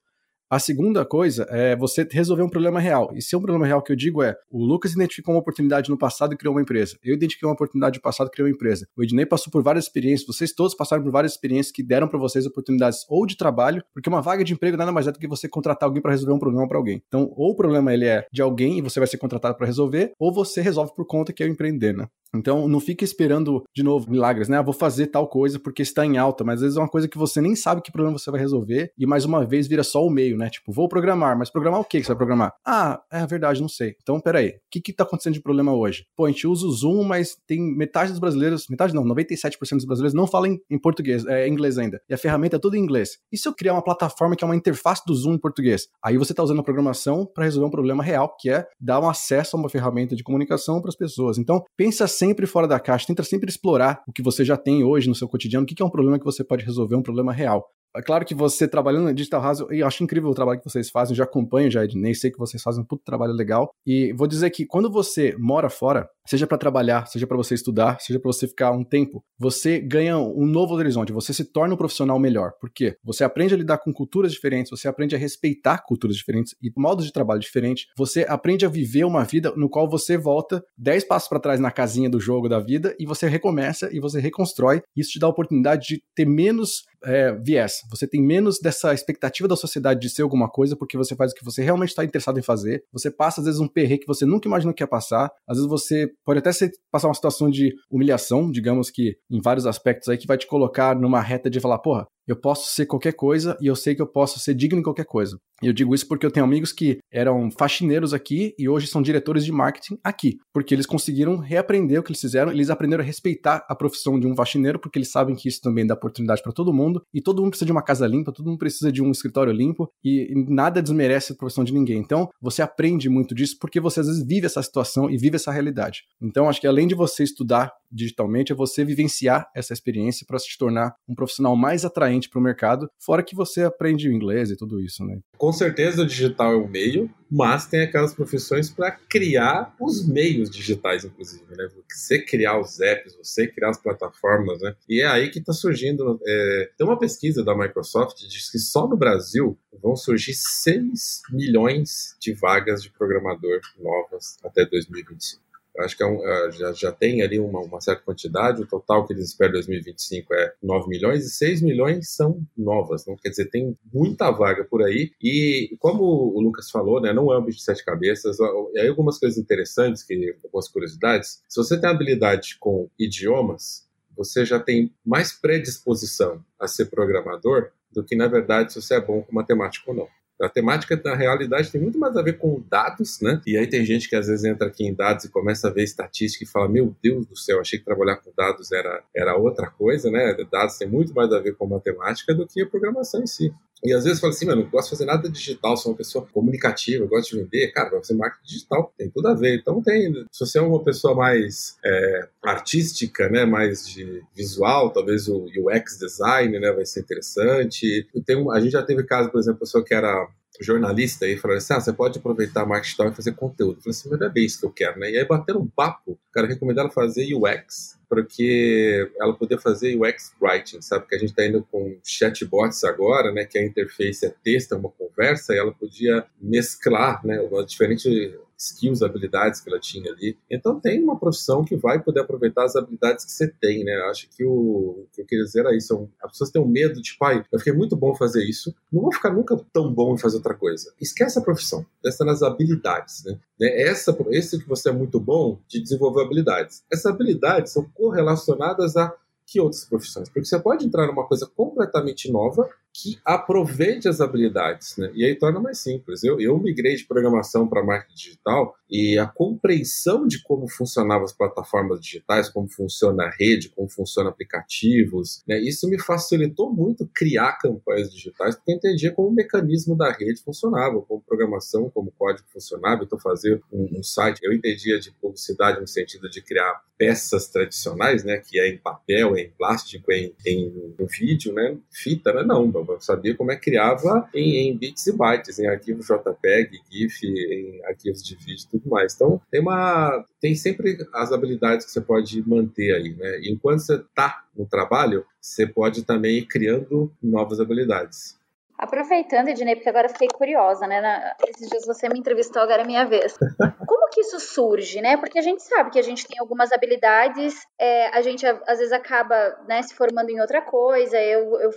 Speaker 5: A segunda coisa é você resolver um problema real. E se é um problema real que eu digo é, o Lucas identificou uma oportunidade no passado e criou uma empresa. Eu identifiquei uma oportunidade no passado e criei uma empresa. O Ednei passou por várias experiências, vocês todos passaram por várias experiências que deram para vocês oportunidades ou de trabalho, porque uma vaga de emprego nada mais é do que você contratar alguém para resolver um problema para alguém. Então, ou o problema ele é de alguém e você vai ser contratado para resolver, ou você resolve por conta que é o empreender, né? Então, não fique esperando, de novo, milagres, né? Ah, vou fazer tal coisa porque está em alta, mas às vezes é uma coisa que você nem sabe que problema você vai resolver e mais uma vez vira só o meio, né? Tipo, vou programar, mas programar o que você vai programar? Ah, é verdade, não sei. Então, peraí, o que que tá acontecendo de problema hoje? Pô, a gente usa o Zoom, mas tem metade dos brasileiros, metade não, 97% dos brasileiros não falam em português, é inglês ainda. E a ferramenta é toda em inglês. E se eu criar uma plataforma que é uma interface do Zoom em português? Aí você tá usando a programação para resolver um problema real, que é dar um acesso a uma ferramenta de comunicação para as pessoas. Então, pensa sempre fora da caixa, tenta sempre explorar o que você já tem hoje no seu cotidiano, o que é um problema que você pode resolver, um problema real. É claro que você trabalhando na Digital House, eu acho incrível o trabalho que vocês fazem, já acompanho já Ednei, sei que vocês fazem um puto trabalho legal. E vou dizer que quando você mora fora, seja para trabalhar, seja para você estudar, seja para você ficar um tempo, você ganha um novo horizonte, você se torna um profissional melhor. Por quê? Você aprende a lidar com culturas diferentes, você aprende a respeitar culturas diferentes e modos de trabalho diferentes, você aprende a viver uma vida no qual você volta 10 passos para trás na casinha do jogo da vida e você recomeça e você reconstrói. Isso te dá a oportunidade de ter menos é, viés. Você tem menos dessa expectativa da sociedade de ser alguma coisa, porque você faz o que você realmente está interessado em fazer. Você passa, às vezes, um perre que você nunca imaginou que ia passar. Às vezes você pode até ser, passar uma situação de humilhação, digamos que em vários aspectos aí, que vai te colocar numa reta de falar, porra, eu posso ser qualquer coisa e eu sei que eu posso ser digno em qualquer coisa. Eu digo isso porque eu tenho amigos que eram faxineiros aqui e hoje são diretores de marketing aqui, porque eles conseguiram reaprender o que eles fizeram, eles aprenderam a respeitar a profissão de um faxineiro, porque eles sabem que isso também dá oportunidade para todo mundo, e todo mundo precisa de uma casa limpa, todo mundo precisa de um escritório limpo, e nada desmerece a profissão de ninguém. Então, você aprende muito disso porque você às vezes vive essa situação e vive essa realidade. Então, acho que além de você estudar digitalmente, é você vivenciar essa experiência para se tornar um profissional mais atraente para o mercado, fora que você aprende o inglês e tudo isso, né?
Speaker 2: Com certeza o digital é um meio, mas tem aquelas profissões para criar os meios digitais, inclusive, né? Você criar os apps, você criar as plataformas, né? E é aí que está surgindo. É... Tem uma pesquisa da Microsoft que diz que só no Brasil vão surgir 6 milhões de vagas de programador novas até 2025 acho que é um, é, já, já tem ali uma, uma, certa quantidade, o total que eles esperam em 2025 é 9 milhões, e 6 milhões são novas, não quer dizer, tem muita vaga por aí, e como o Lucas falou, né, não é um bicho de sete cabeças, e aí algumas coisas interessantes, que, algumas curiosidades, se você tem habilidade com idiomas, você já tem mais predisposição a ser programador do que, na verdade, se você é bom com matemática ou não. A temática, na realidade, tem muito mais a ver com dados, né? E aí tem gente que às vezes entra aqui em dados e começa a ver estatística e fala: Meu Deus do céu, achei que trabalhar com dados era, era outra coisa, né? Dados tem muito mais a ver com matemática do que a programação em si. E às vezes fala assim, mano, não gosto de fazer nada digital, sou uma pessoa comunicativa, gosto de vender. Cara, vai fazer marketing digital, tem tudo a ver. Então tem, se você é uma pessoa mais é, artística, né, mais de visual, talvez o UX design, né, vai ser interessante. Tem a gente já teve caso, por exemplo, pessoa que era jornalista e falou assim: ah, você pode aproveitar marketing digital e fazer conteúdo. Eu falei assim, mas não é bem isso que eu quero, né? E aí bateram um papo, cara recomendou ela fazer UX, porque ela poder fazer UX writing, sabe? Que a gente está indo com chatbots agora, né? Que a interface é texto, é uma conversa, e ela podia mesclar, né? Diferente skills, habilidades que ela tinha ali. Então tem uma profissão que vai poder aproveitar as habilidades que você tem, né? Acho que o, o que eu queria dizer era isso. As pessoas têm um medo de, pai, eu fiquei muito bom fazer isso, não vou ficar nunca tão bom em fazer outra coisa. Esquece a profissão, pensa nas habilidades, né? Essa, esse que você é muito bom de desenvolver habilidades. Essas habilidades são correlacionadas a que outras profissões? Porque você pode entrar numa coisa completamente nova que aproveite as habilidades, né? E aí torna mais simples. Eu, eu migrei de programação para marketing digital e a compreensão de como funcionavam as plataformas digitais, como funciona a rede, como funcionam aplicativos, né? Isso me facilitou muito criar campanhas digitais, porque eu entendia como o mecanismo da rede funcionava, como programação, como código funcionava. Então, fazer um, um site, eu entendia de publicidade no sentido de criar peças tradicionais, né? Que é em papel, é em plástico, é em, em, em vídeo, né? Fita, né? Não, eu sabia como é que criava em, em bits e bytes, em arquivos JPEG, GIF, em arquivos de vídeo e tudo mais. Então, tem uma. Tem sempre as habilidades que você pode manter aí, né? E enquanto você está no trabalho, você pode também ir criando novas habilidades.
Speaker 3: Aproveitando, Ednei, porque agora fiquei curiosa, né? Na, esses dias você me entrevistou, agora é minha vez. [laughs] Como que isso surge, né? Porque a gente sabe que a gente tem algumas habilidades, é, a gente às vezes acaba né, se formando em outra coisa, eu, eu,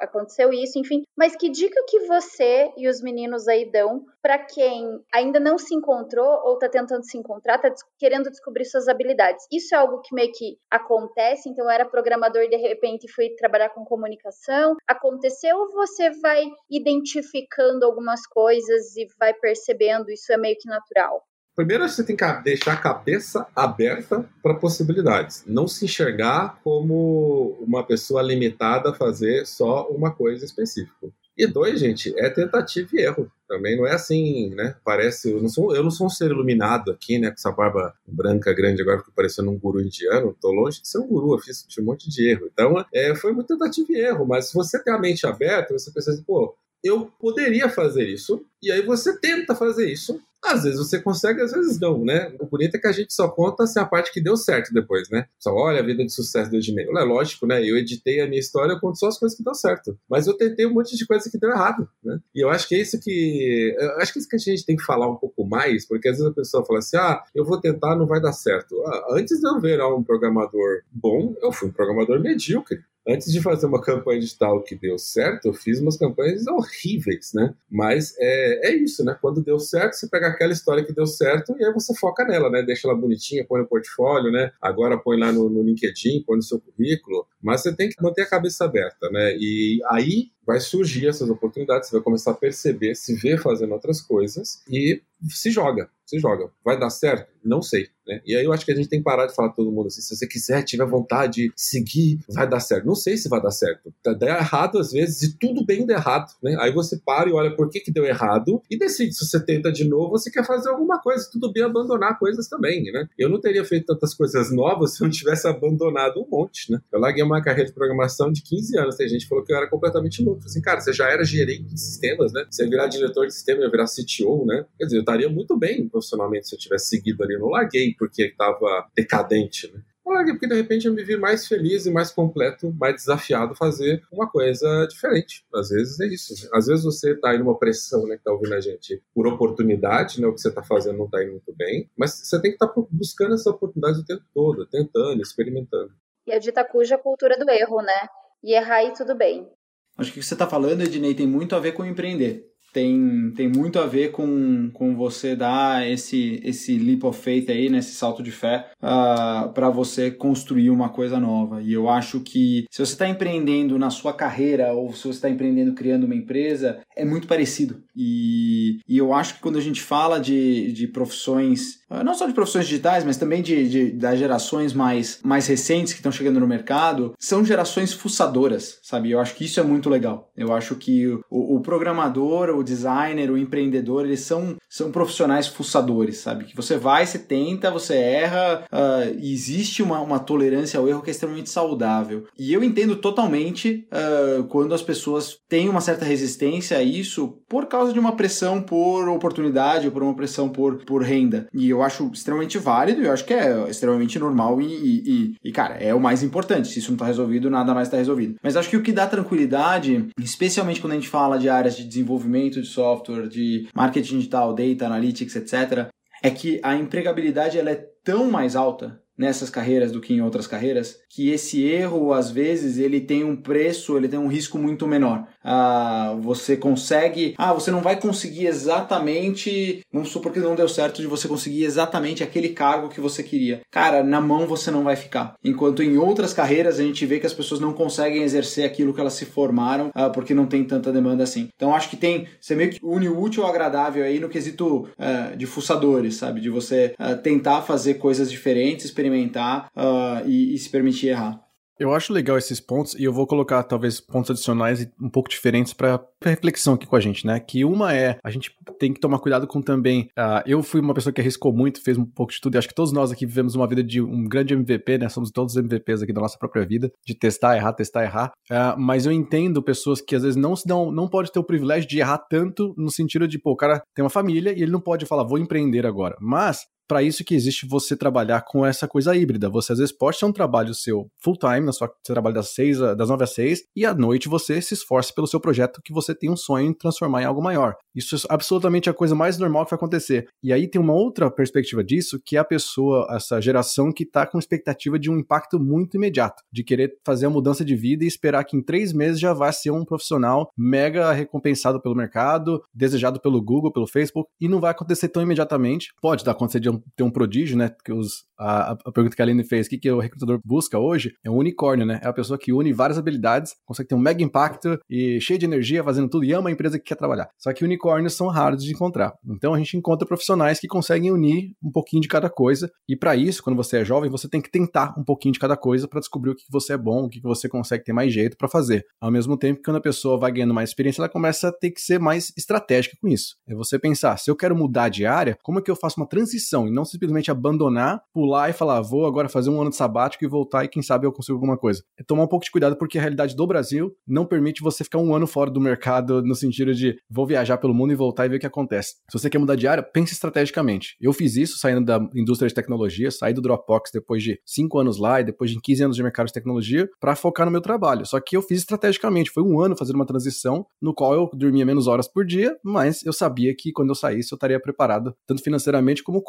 Speaker 3: aconteceu isso, enfim. Mas que dica que você e os meninos aí dão para quem ainda não se encontrou ou está tentando se encontrar, está querendo descobrir suas habilidades? Isso é algo que meio que acontece, então eu era programador e de repente fui trabalhar com comunicação. Aconteceu ou você vai identificando algumas coisas e vai percebendo, isso é meio que natural?
Speaker 2: Primeiro, você tem que deixar a cabeça aberta para possibilidades. Não se enxergar como uma pessoa limitada a fazer só uma coisa específica. E dois, gente, é tentativa e erro. Também não é assim, né? Parece. Eu não sou, eu não sou um ser iluminado aqui, né? Com essa barba branca grande agora, fico parecendo um guru indiano. Tô longe de ser um guru, eu fiz um monte de erro. Então, é, foi muito tentativa e erro. Mas se você tem a mente aberta, você pensa assim, pô, eu poderia fazer isso, e aí você tenta fazer isso. Às vezes você consegue, às vezes não, né? O bonito é que a gente só conta assim, a parte que deu certo depois, né? Só olha a vida de sucesso do Ednei. É lógico, né? Eu editei a minha história, eu conto só as coisas que deu certo. Mas eu tentei um monte de coisa que deu errado, né? E eu acho que é isso que. Eu acho que é isso que a gente tem que falar um pouco mais, porque às vezes a pessoa fala assim: ah, eu vou tentar, não vai dar certo. Ah, antes de eu virar um programador bom, eu fui um programador medíocre antes de fazer uma campanha digital que deu certo, eu fiz umas campanhas horríveis, né? Mas é, é isso, né? Quando deu certo, você pega aquela história que deu certo e aí você foca nela, né? Deixa ela bonitinha, põe no portfólio, né? Agora põe lá no, no LinkedIn, põe no seu currículo. Mas você tem que manter a cabeça aberta, né? E aí vai surgir essas oportunidades, você vai começar a perceber, se ver fazendo outras coisas e se joga, se joga. Vai dar certo? Não sei. Né? E aí eu acho que a gente tem que parar de falar todo mundo assim, se você quiser, tiver vontade de seguir, vai dar certo. Não sei se vai dar certo. Dá errado às vezes e tudo bem dá errado, né? Aí você para e olha por que, que deu errado e decide se você tenta de novo, você quer fazer alguma coisa. Tudo bem abandonar coisas também, né? Eu não teria feito tantas coisas novas [laughs] se eu não tivesse abandonado um monte, né? Eu larguei uma carreira de programação de 15 anos, tem gente que falou que eu era completamente louco. Assim, cara, você já era gerente de sistemas, né? Você virar diretor de sistema, ia virar CTO, né? Quer dizer, eu estaria muito bem profissionalmente se eu tivesse seguido ali. Eu não larguei porque estava decadente, né? Eu larguei porque de repente eu me vi mais feliz e mais completo, mais desafiado fazer uma coisa diferente. Às vezes é isso. Né? Às vezes você está aí numa pressão, né, que tá ouvindo a gente, por oportunidade, né, o que você está fazendo não está indo muito bem, mas você tem que estar tá buscando essa oportunidade o tempo todo, tentando, experimentando.
Speaker 3: E a dita cuja cultura do erro, né? E errar aí tudo bem.
Speaker 4: Acho que o que você está falando, Ednei, tem muito a ver com empreender. Tem, tem muito a ver com, com você dar esse, esse leap of faith aí, né, esse salto de fé, uh, ah, para você construir uma coisa nova. E eu acho que se você está empreendendo na sua carreira ou se você está empreendendo criando uma empresa, é muito parecido. E, e eu acho que quando a gente fala de, de profissões, não só de profissões digitais, mas também de, de das gerações mais, mais recentes que estão chegando no mercado, são gerações fuçadoras, sabe? Eu acho que isso é muito legal. Eu acho que o, o programador, o designer, o empreendedor, eles são, são profissionais fuçadores, sabe? Que você vai, você tenta, você erra, uh, e existe uma, uma tolerância ao erro que é extremamente saudável. E eu entendo totalmente uh, quando as pessoas têm uma certa resistência a isso por causa de uma pressão por oportunidade ou por uma pressão por, por renda. E eu acho extremamente válido, eu acho que é extremamente normal e, e, e cara, é o mais importante. Se isso não está resolvido, nada mais está resolvido. Mas acho que o que dá tranquilidade, especialmente quando a gente fala de áreas de desenvolvimento desenvolvimento de software, de marketing digital, data analytics, etc., é que a empregabilidade ela é tão mais alta nessas carreiras do que em outras carreiras, que esse erro, às vezes, ele tem um preço, ele tem um risco muito menor. Ah, você consegue. Ah, você não vai conseguir exatamente. Vamos supor que não deu certo de você conseguir exatamente aquele cargo que você queria. Cara, na mão você não vai ficar. Enquanto em outras carreiras a gente vê que as pessoas não conseguem exercer aquilo que elas se formaram ah, porque não tem tanta demanda assim. Então acho que tem. Você meio que une o útil ao agradável aí no quesito ah, de fuçadores, sabe? De você ah, tentar fazer coisas diferentes, experimentar uh, e, e se permitir errar.
Speaker 5: Eu acho legal esses pontos e eu vou colocar talvez pontos adicionais um pouco diferentes para reflexão aqui com a gente, né? Que uma é a gente tem que tomar cuidado com também. Uh, eu fui uma pessoa que arriscou muito, fez um pouco de tudo. E acho que todos nós aqui vivemos uma vida de um grande MVP, né? Somos todos MVPs aqui da nossa própria vida, de testar, errar, testar, errar. Uh, mas eu entendo pessoas que às vezes não se dão, não pode ter o privilégio de errar tanto no sentido de, pô, o cara tem uma família e ele não pode falar, vou empreender agora. Mas para isso que existe você trabalhar com essa coisa híbrida. Você às vezes pode ter um trabalho seu full time, na sua, você trabalha das, seis, das 9 às 6, e à noite você se esforça pelo seu projeto que você tem um sonho em transformar em algo maior. Isso é absolutamente a coisa mais normal que vai acontecer. E aí tem uma outra perspectiva disso, que é a pessoa, essa geração que está com expectativa de um impacto muito imediato, de querer fazer a mudança de vida e esperar que em três meses já vá ser um profissional mega recompensado pelo mercado, desejado pelo Google, pelo Facebook, e não vai acontecer tão imediatamente. Pode acontecer de um ter um prodígio, né? Que os, a, a, pergunta que a Aline fez, o que, que o recrutador busca hoje? É um unicórnio, né? É a pessoa que une várias habilidades, consegue ter um mega impacto e cheio de energia, fazendo tudo e ama a empresa que quer trabalhar. Só que unicórnios são raros de encontrar. Então a gente encontra profissionais que conseguem unir um pouquinho de cada coisa. E para isso, quando você é jovem, você tem que tentar um pouquinho de cada coisa para descobrir o que você é bom, o que você consegue ter mais jeito para fazer. Ao mesmo tempo que quando a pessoa vai ganhando mais experiência, ela começa a ter que ser mais estratégica com isso. É você pensar, se eu quero mudar de área, como é que eu faço uma transição e não simplesmente abandonar, pular e falar, vou agora fazer um ano de sabático e voltar e quem sabe eu consigo alguma coisa. É tomar um pouco de cuidado porque a realidade do Brasil não permite você ficar um ano fora do mercado no sentido de vou viajar pelo mundo e voltar e ver o que acontece. Se você quer mudar de área, pense estrategicamente. Eu fiz isso saindo da indústria de tecnologia, saí do Dropbox depois de 5 anos lá e depois de 15 anos de mercado de tecnologia para focar no meu trabalho. Só que eu fiz estrategicamente. Foi um ano fazendo uma transição no qual eu dormia menos horas por dia, mas eu sabia que quando eu saísse eu estaria preparado, tanto financeiramente como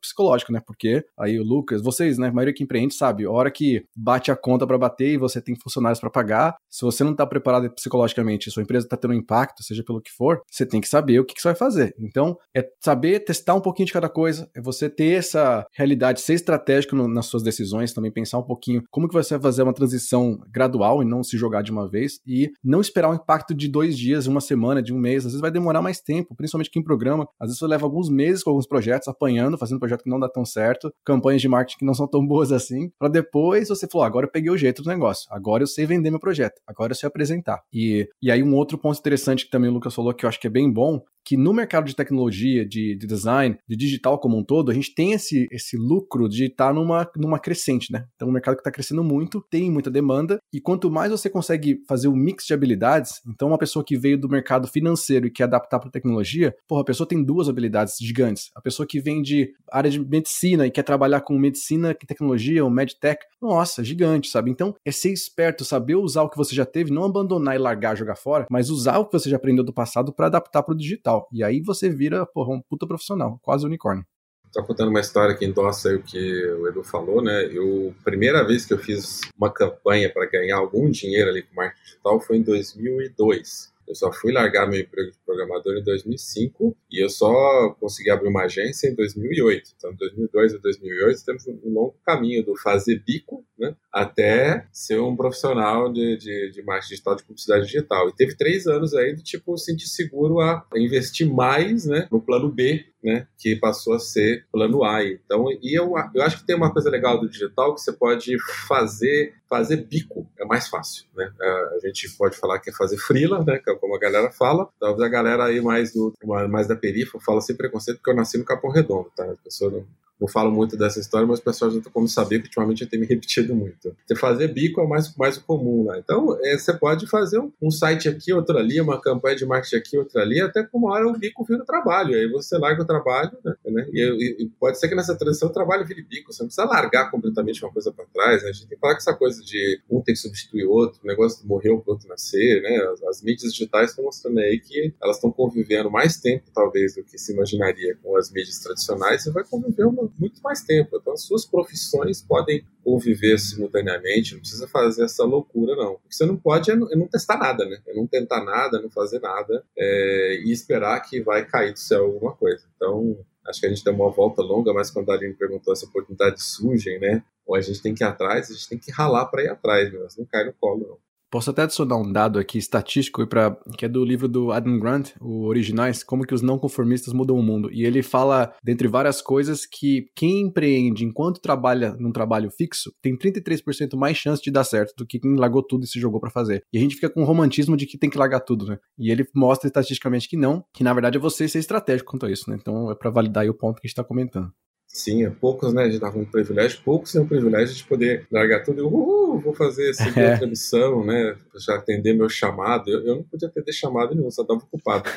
Speaker 5: psicológico, né? Porque aí o Lucas, vocês, né? A maioria que empreende sabe, a hora que bate a conta para bater e você tem funcionários para pagar, se você não está preparado psicologicamente, sua empresa está tendo um impacto, seja pelo que for, você tem que saber o que, que você vai fazer. Então, é saber testar um pouquinho de cada coisa, é você ter essa realidade, ser estratégico no, nas suas decisões, também pensar um pouquinho como que você vai fazer uma transição gradual e não se jogar de uma vez e não esperar um impacto de dois dias, uma semana, de um mês, às vezes vai demorar mais tempo, principalmente quem programa, às vezes você leva alguns meses com alguns projetos, apanhando, fazendo projeto que não dá tão certo, campanhas de marketing que não são tão boas assim, para depois você falar, agora eu peguei o jeito do negócio, agora eu sei vender meu projeto, agora eu sei apresentar. E, e aí um outro ponto interessante que também o Lucas falou que eu acho que é bem bom, que no mercado de tecnologia, de, de, design, de digital como um todo, a gente tem esse, esse lucro de estar tá numa, numa crescente, né? Então, um mercado que está crescendo muito, tem muita demanda, e quanto mais você consegue fazer um mix de habilidades, então uma pessoa que veio do mercado financeiro e quer adaptar para tecnologia, porra, a pessoa tem duas habilidades gigantes. A pessoa que vem de área de medicina e quer trabalhar com medicina, tecnologia, ou medtech, nossa, gigante, sabe? Então, é ser esperto, saber usar o que você já teve, não abandonar e largar, jogar fora, mas usar o que você já aprendeu do passado para adaptar para o digital. E aí você vira, porra, um puta profissional, quase unicórnio.
Speaker 2: Tô contando uma história que endossa o que o Edu falou, né? Eu, primeira vez que eu fiz uma campanha para ganhar algum dinheiro ali com marketing digital foi em 2002. Eu só fui largar meu emprego de programador em 2005 e eu só consegui abrir uma agência em 2008. Então, 2002 a 2008 temos um longo caminho do fazer bico né, até ser um profissional de, de, de marketing digital, de publicidade digital. E teve três anos aí do tipo sentir seguro a investir mais né, no plano B né, que passou a ser plano A. Então, e eu, eu acho que tem uma coisa legal do digital que você pode fazer fazer bico, é mais fácil, né? A gente pode falar que é fazer frila, né, é como a galera fala. Talvez a galera aí mais do mais da perifa fala sem preconceito porque eu nasci no Capão Redondo, tá? A pessoa não, não falo muito dessa história, mas o pessoal já está como saber que ultimamente eu tenho me repetido muito. Você fazer bico é o mais, mais comum lá. Então, é, você pode fazer um, um, site aqui, outro ali, uma campanha de marketing aqui, outra ali, até que uma hora o bico vira o trabalho. Aí você larga o trabalho, né? né? E, e, pode ser que nessa transição o trabalho vire bico. Você não precisa largar completamente uma coisa para trás. Né? A gente tem que falar que essa coisa de um tem que substituir o outro, o negócio morrer o outro nascer, né? As, as mídias digitais estão mostrando aí que elas estão convivendo mais tempo, talvez, do que se imaginaria com as mídias tradicionais e vai conviver uma muito mais tempo. Então, as suas profissões podem conviver simultaneamente, não precisa fazer essa loucura, não. O que você não pode é não, é não testar nada, né? É não tentar nada, não fazer nada é, e esperar que vai cair do céu alguma coisa. Então, acho que a gente deu uma volta longa, mas quando a Aline perguntou se oportunidades surgem, né? Ou a gente tem que ir atrás, a gente tem que ralar para ir atrás, mas não cai no colo, não.
Speaker 5: Posso até adicionar um dado aqui estatístico para que é do livro do Adam Grant, o Originais, como que os não conformistas mudam o mundo. E ele fala, dentre várias coisas, que quem empreende enquanto trabalha num trabalho fixo tem 33% mais chance de dar certo do que quem largou tudo e se jogou para fazer. E a gente fica com o romantismo de que tem que largar tudo, né? E ele mostra estatisticamente que não, que na verdade é você ser estratégico quanto a isso, né? Então é para validar o ponto que a gente está comentando.
Speaker 2: Sim, é poucos, né? A gente tava com privilégio, poucos têm o privilégio de poder largar tudo e, uhul, vou fazer seguir é. outra missão, né? Já atender meu chamado. Eu, eu não podia atender chamado nenhum, só tava ocupado.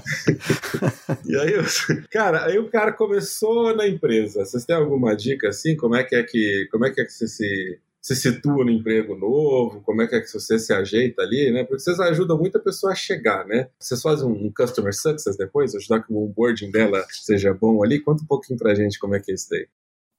Speaker 2: [laughs] e aí, eu, cara, aí o cara começou na empresa. Vocês têm alguma dica assim? Como é que é que, como é que, é que você se se situa no emprego novo, como é que, é que você se ajeita ali, né? Porque vocês ajudam muito a pessoa a chegar, né? Vocês fazem um, customer success depois, ajudar que o onboarding dela seja bom ali. Conta um pouquinho pra gente como é que é isso daí.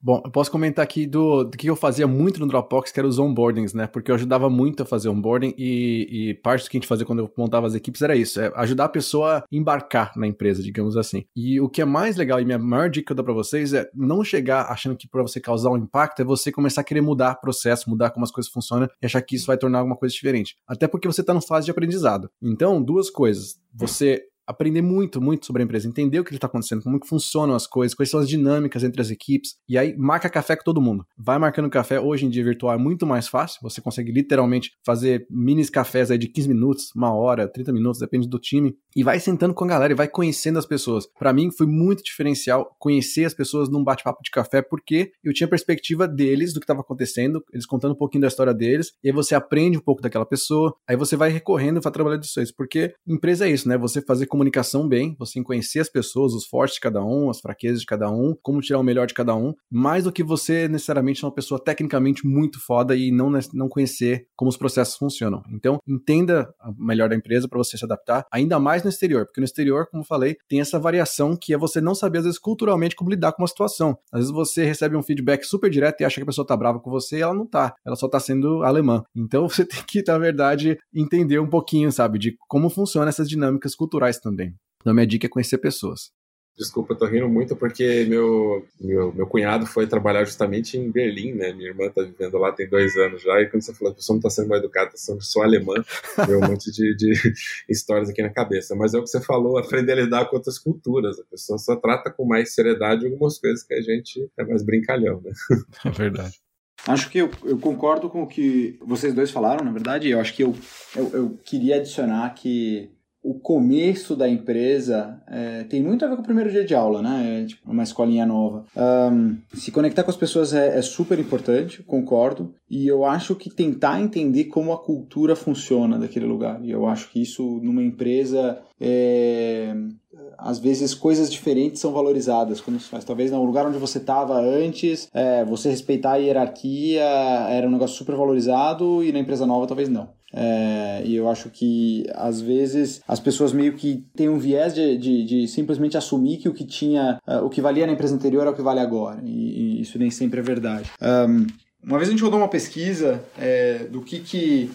Speaker 5: Bom, eu posso comentar aqui do, do que eu fazia muito no Dropbox, que era os onboardings, né? Porque eu ajudava muito a fazer onboarding e, e parte do que a gente fazia quando eu montava as equipes era isso, é ajudar a pessoa a embarcar na empresa, digamos assim. E o que é mais legal e minha maior dica que eu dou para vocês é não chegar achando que para você causar um impacto é você começar a querer mudar processo, mudar como as coisas funcionam e achar que isso vai tornar alguma coisa diferente. Até porque você está no fase de aprendizado. Então, duas coisas. Você aprender muito, muito sobre a empresa, entender o que está acontecendo, como que funcionam as coisas, quais são as dinâmicas entre as equipes, e aí marca café com todo mundo. Vai marcando café, hoje em dia virtual é muito mais fácil, você consegue literalmente fazer minis cafés aí de 15 minutos, uma hora, 30 minutos, depende do time, e vai sentando com a galera e vai conhecendo as pessoas. Para mim foi muito diferencial conhecer as pessoas num bate-papo de café, porque eu tinha perspectiva deles, do que estava acontecendo, eles contando um pouquinho da história deles, e aí você aprende um pouco daquela pessoa, aí você vai recorrendo para trabalhar disso, porque empresa é isso, né? Você fazer comunicação bem, você conhecer as pessoas, os fortes de cada um, as fraquezas de cada um, como tirar o melhor de cada um, mais do que você necessariamente ser uma pessoa tecnicamente muito foda e não, não conhecer como os processos funcionam. Então, entenda melhor da empresa para você se adaptar, ainda mais no exterior, porque no exterior, como falei, tem essa variação que é você não saber, às vezes, culturalmente, como lidar com uma situação. Às vezes você recebe um feedback super direto e acha que a pessoa tá brava com você e ela não tá, ela só tá sendo alemã. Então, [laughs] você tem que, na verdade, entender um pouquinho, sabe, de como funcionam essas dinâmicas culturais também. Então, minha dica é conhecer pessoas.
Speaker 2: Desculpa, eu tô rindo muito porque meu, meu, meu cunhado foi trabalhar justamente em Berlim, né? Minha irmã tá vivendo lá tem dois anos já, e quando você falou que a pessoa não tá sendo mal educada, tá sendo só alemã, veio [laughs] um monte de, de [laughs] histórias aqui na cabeça. Mas é o que você falou, aprender a lidar com outras culturas. A pessoa só trata com mais seriedade algumas coisas que a gente é mais brincalhão, né? [laughs]
Speaker 5: É verdade.
Speaker 4: Acho que eu, eu, concordo com o que vocês dois falaram, na verdade. Eu acho que eu, eu, eu queria adicionar que o começo da empresa é, tem muito a ver com o primeiro dia de aula, né? É tipo uma escolinha nova. Um, se conectar com as pessoas é, é, super importante, concordo. E eu acho que tentar entender como a cultura funciona daquele lugar. E eu acho que isso numa empresa é, às vezes coisas diferentes são valorizadas quando se faz. Talvez no lugar onde você estava antes, é, você respeitar a hierarquia era um negócio super valorizado e na empresa nova talvez não. É, e eu acho que às vezes as pessoas meio que têm um viés de, de, de simplesmente assumir que o que tinha, uh, o que valia na empresa anterior é o que vale agora. E, e isso nem sempre é verdade. Um, uma vez a gente rodou uma pesquisa é, do que, que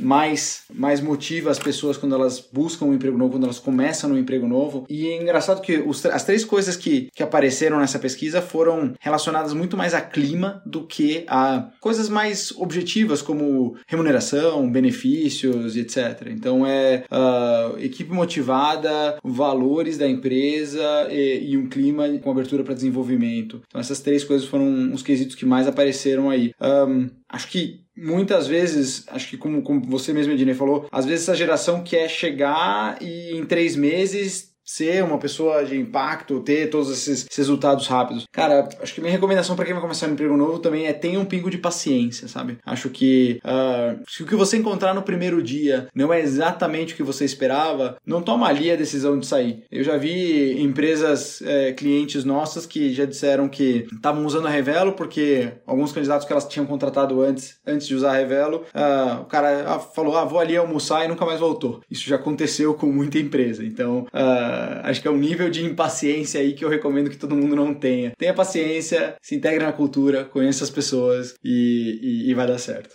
Speaker 4: mais, mais motiva as pessoas quando elas buscam um emprego novo, quando elas começam um emprego novo. E é engraçado que os, as três coisas que, que apareceram nessa pesquisa foram relacionadas muito mais a clima do que a coisas mais objetivas, como remuneração, benefícios etc. Então é uh, equipe motivada, valores da empresa e, e um clima com abertura para desenvolvimento. Então essas três coisas foram os quesitos que mais apareceram aí. Um, acho que muitas vezes, acho que como, como você mesmo, Ednei, falou, às vezes essa geração quer chegar e em três meses ser uma pessoa de impacto, ter todos esses, resultados rápidos. Cara, acho que minha recomendação para quem vai começar um emprego novo também é tenha um pingo de paciência, sabe? Acho que uh, se o que você encontrar no primeiro dia não é exatamente o que você esperava, não toma ali a decisão de sair. Eu já vi empresas, é, clientes nossas que já disseram que estavam usando a Revelo porque alguns candidatos que elas tinham contratado antes, antes de usar a Revelo, uh, o cara ah, falou, ah, vou ali almoçar e nunca mais voltou. Isso já aconteceu com muita empresa. Então, uh, acho que é um nível de impaciência aí que eu recomendo que todo mundo não tenha. Tenha paciência, se integre na cultura, conheça as pessoas e, e, e vai dar certo.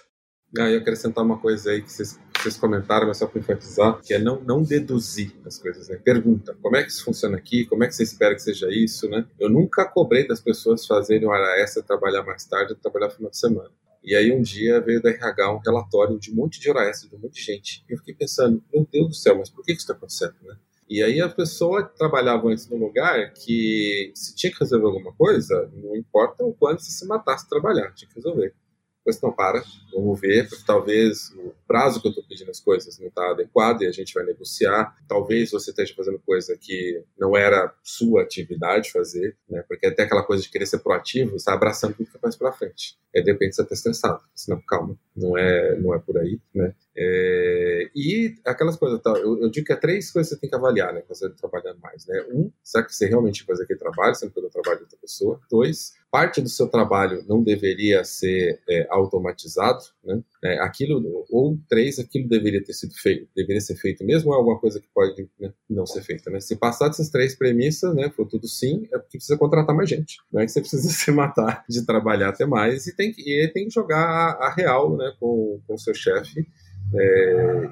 Speaker 2: Ah, eu acrescentar uma coisa aí que vocês, vocês comentaram, mas só para enfatizar, que é não, não deduzir as coisas, né? Pergunta, como é que isso funciona aqui? Como é que você espera que seja isso, né? Eu nunca cobrei das pessoas fazerem hora extra, trabalhar mais tarde, trabalhar final de semana. E aí um dia veio da RH um relatório de um monte de hora extra, de um monte de gente. E eu fiquei pensando, meu Deus do céu, mas por que isso está acontecendo, né? E aí a pessoa trabalhava antes num lugar que se tinha que resolver alguma coisa, não importa o quanto você se matasse trabalhar, tinha que resolver. Depois não para, vamos ver, porque talvez prazo que eu estou pedindo as coisas não está adequado e a gente vai negociar. Talvez você esteja fazendo coisa que não era sua atividade fazer, né? Porque até aquela coisa de querer ser proativo, está abraçando tudo que faz para frente. É de repente você está estressado, senão calma, não é, não é por aí, né? É, e aquelas coisas, eu, eu, digo que é três coisas que você tem que avaliar, né, quando você está trabalhando mais, né? Um, será que você realmente faz aquele trabalho, você não pegou o trabalho de outra pessoa? Dois, parte do seu trabalho não deveria ser é, automatizado, né? É, aquilo ou três, aquilo deveria ter sido feito, deveria ser feito mesmo ou é alguma coisa que pode né, não ser feita, né? Se passar dessas três premissas, né, for tudo sim, é porque precisa contratar mais gente, não é que você [laughs] precisa se matar de trabalhar até mais e tem que, e tem que jogar a, a real, né, com o seu chefe. É,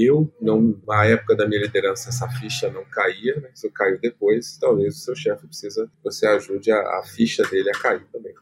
Speaker 2: eu, não, na época da minha liderança, essa ficha não caía, né? se caiu depois, talvez o seu chefe precisa você ajude a, a ficha dele a cair também.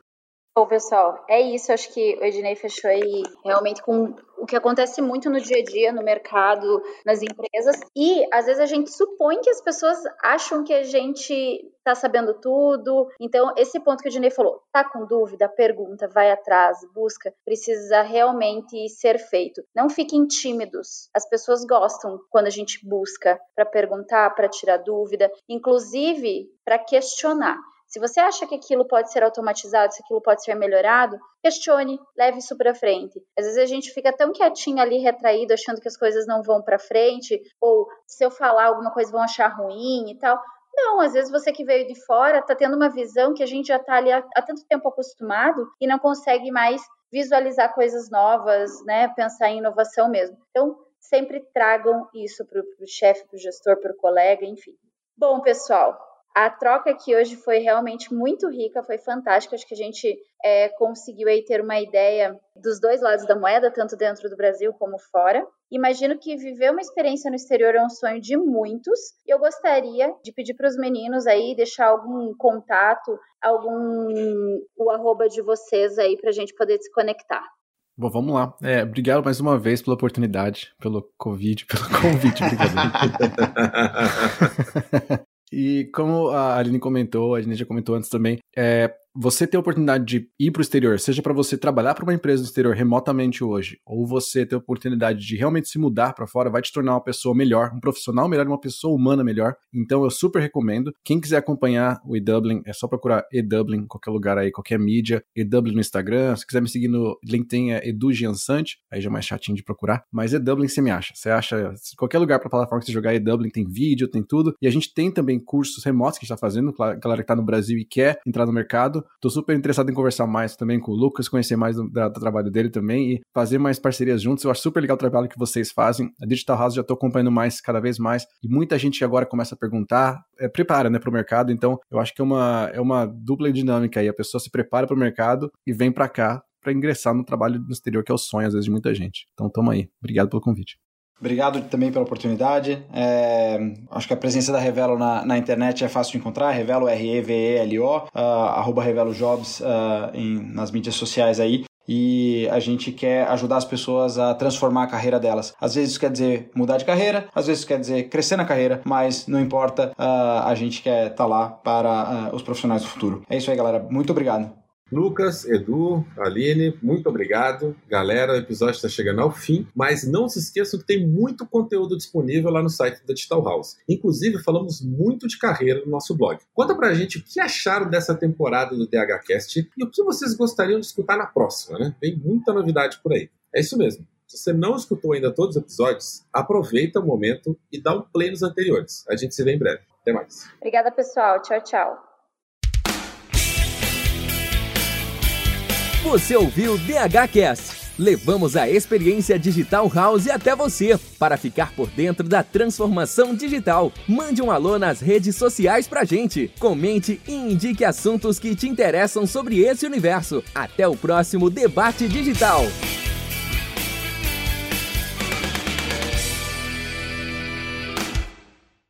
Speaker 3: Bom, pessoal, é isso. Acho que o Ednei fechou aí realmente com o que acontece muito no dia a dia, no mercado, nas empresas. E às vezes a gente supõe que as pessoas acham que a gente tá sabendo tudo. Então, esse ponto que o Ednei falou, tá com dúvida, pergunta, vai atrás, busca, precisa realmente ser feito. Não fiquem tímidos. As pessoas gostam quando a gente busca para perguntar, para tirar dúvida, inclusive para questionar. Se você acha que aquilo pode ser automatizado, se aquilo pode ser melhorado, questione, leve isso para frente. Às vezes a gente fica tão quietinho ali, retraído, achando que as coisas não vão para frente, ou se eu falar alguma coisa vão achar ruim e tal. Não, às vezes você que veio de fora está tendo uma visão que a gente já está ali há, há, tanto tempo acostumado e não consegue mais visualizar coisas novas, né? Pensar em inovação mesmo. Então, sempre tragam isso para o chefe, para o gestor, para o colega, enfim. Bom, pessoal, a troca aqui hoje foi realmente muito rica, foi fantástica. Acho que a gente é, conseguiu aí ter uma ideia dos dois lados da moeda, tanto dentro do Brasil como fora. Imagino que viver uma experiência no exterior é um sonho de muitos. E eu gostaria de pedir para os meninos aí deixar algum contato, algum o arroba de vocês aí para a gente poder se conectar.
Speaker 5: Bom, vamos lá. É, obrigado mais uma vez pela oportunidade, pelo Covid, pelo convite. [laughs] E como a Aline comentou, a gente já comentou antes também, é, você ter a oportunidade de ir para o exterior, seja para você trabalhar para uma empresa no exterior remotamente hoje, ou você ter a oportunidade de realmente se mudar para fora, vai te tornar uma pessoa melhor, um profissional melhor, uma pessoa humana melhor. Então eu super recomendo. Quem quiser acompanhar o eDublin, é só procurar eDublin em qualquer lugar aí, qualquer mídia, eDublin no Instagram. Se quiser me seguir no LinkedIn é Edu Giansante, aí já é mais chatinho de procurar, mas eDublin você me acha. Você acha qualquer lugar para plataforma que você jogar eDublin tem vídeo, tem tudo. E a gente tem também cursos remotos que está fazendo, galera que está no Brasil e quer entrar no mercado. Tô super interessado em conversar mais também com o Lucas, conhecer mais do, do, trabalho dele também e fazer mais parcerias juntos. Eu acho super legal o trabalho que vocês fazem. A Digital House já tô acompanhando mais, cada vez mais, e muita gente agora começa a perguntar, é, prepara, né, para o mercado. Então, eu acho que é uma, é uma dupla dinâmica aí. A pessoa se prepara para o mercado e vem para cá para ingressar no trabalho no exterior, que é o sonho, às vezes, de muita gente. Então, tamo aí. Obrigado pelo convite.
Speaker 4: Obrigado também pela oportunidade. É, acho que a presença da Revelo na, na internet é fácil de encontrar. Revelo, R-E-V-E-L-O, uh, arroba Revelo Jobs uh, em, nas mídias sociais aí. E a gente quer ajudar as pessoas a transformar a carreira delas. Às vezes isso quer dizer mudar de carreira, às vezes quer dizer crescer na carreira, mas não importa, uh, a gente quer estar tá lá para os profissionais do futuro. É isso aí, galera. Muito obrigado.
Speaker 2: Lucas, Edu, Aline, muito obrigado. Galera, o episódio está chegando ao fim, mas não se esqueçam que tem muito conteúdo disponível lá no site da Digital House. Inclusive, falamos muito de carreira no nosso blog. Conta pra gente o que acharam dessa temporada do DHCast e o que vocês gostariam de escutar na próxima, né? Tem muita novidade por aí. É isso mesmo. Se você não escutou ainda todos os episódios, aproveita o momento e dá um play nos anteriores. A gente se vê em breve. Até mais.
Speaker 3: Obrigada, pessoal. Tchau, tchau.
Speaker 1: Você ouviu DHCast. Levamos a experiência Digital House até você para ficar por dentro da transformação digital. Mande um alô nas redes sociais pra gente. Comente e indique assuntos que te interessam sobre esse universo. Até o próximo debate digital.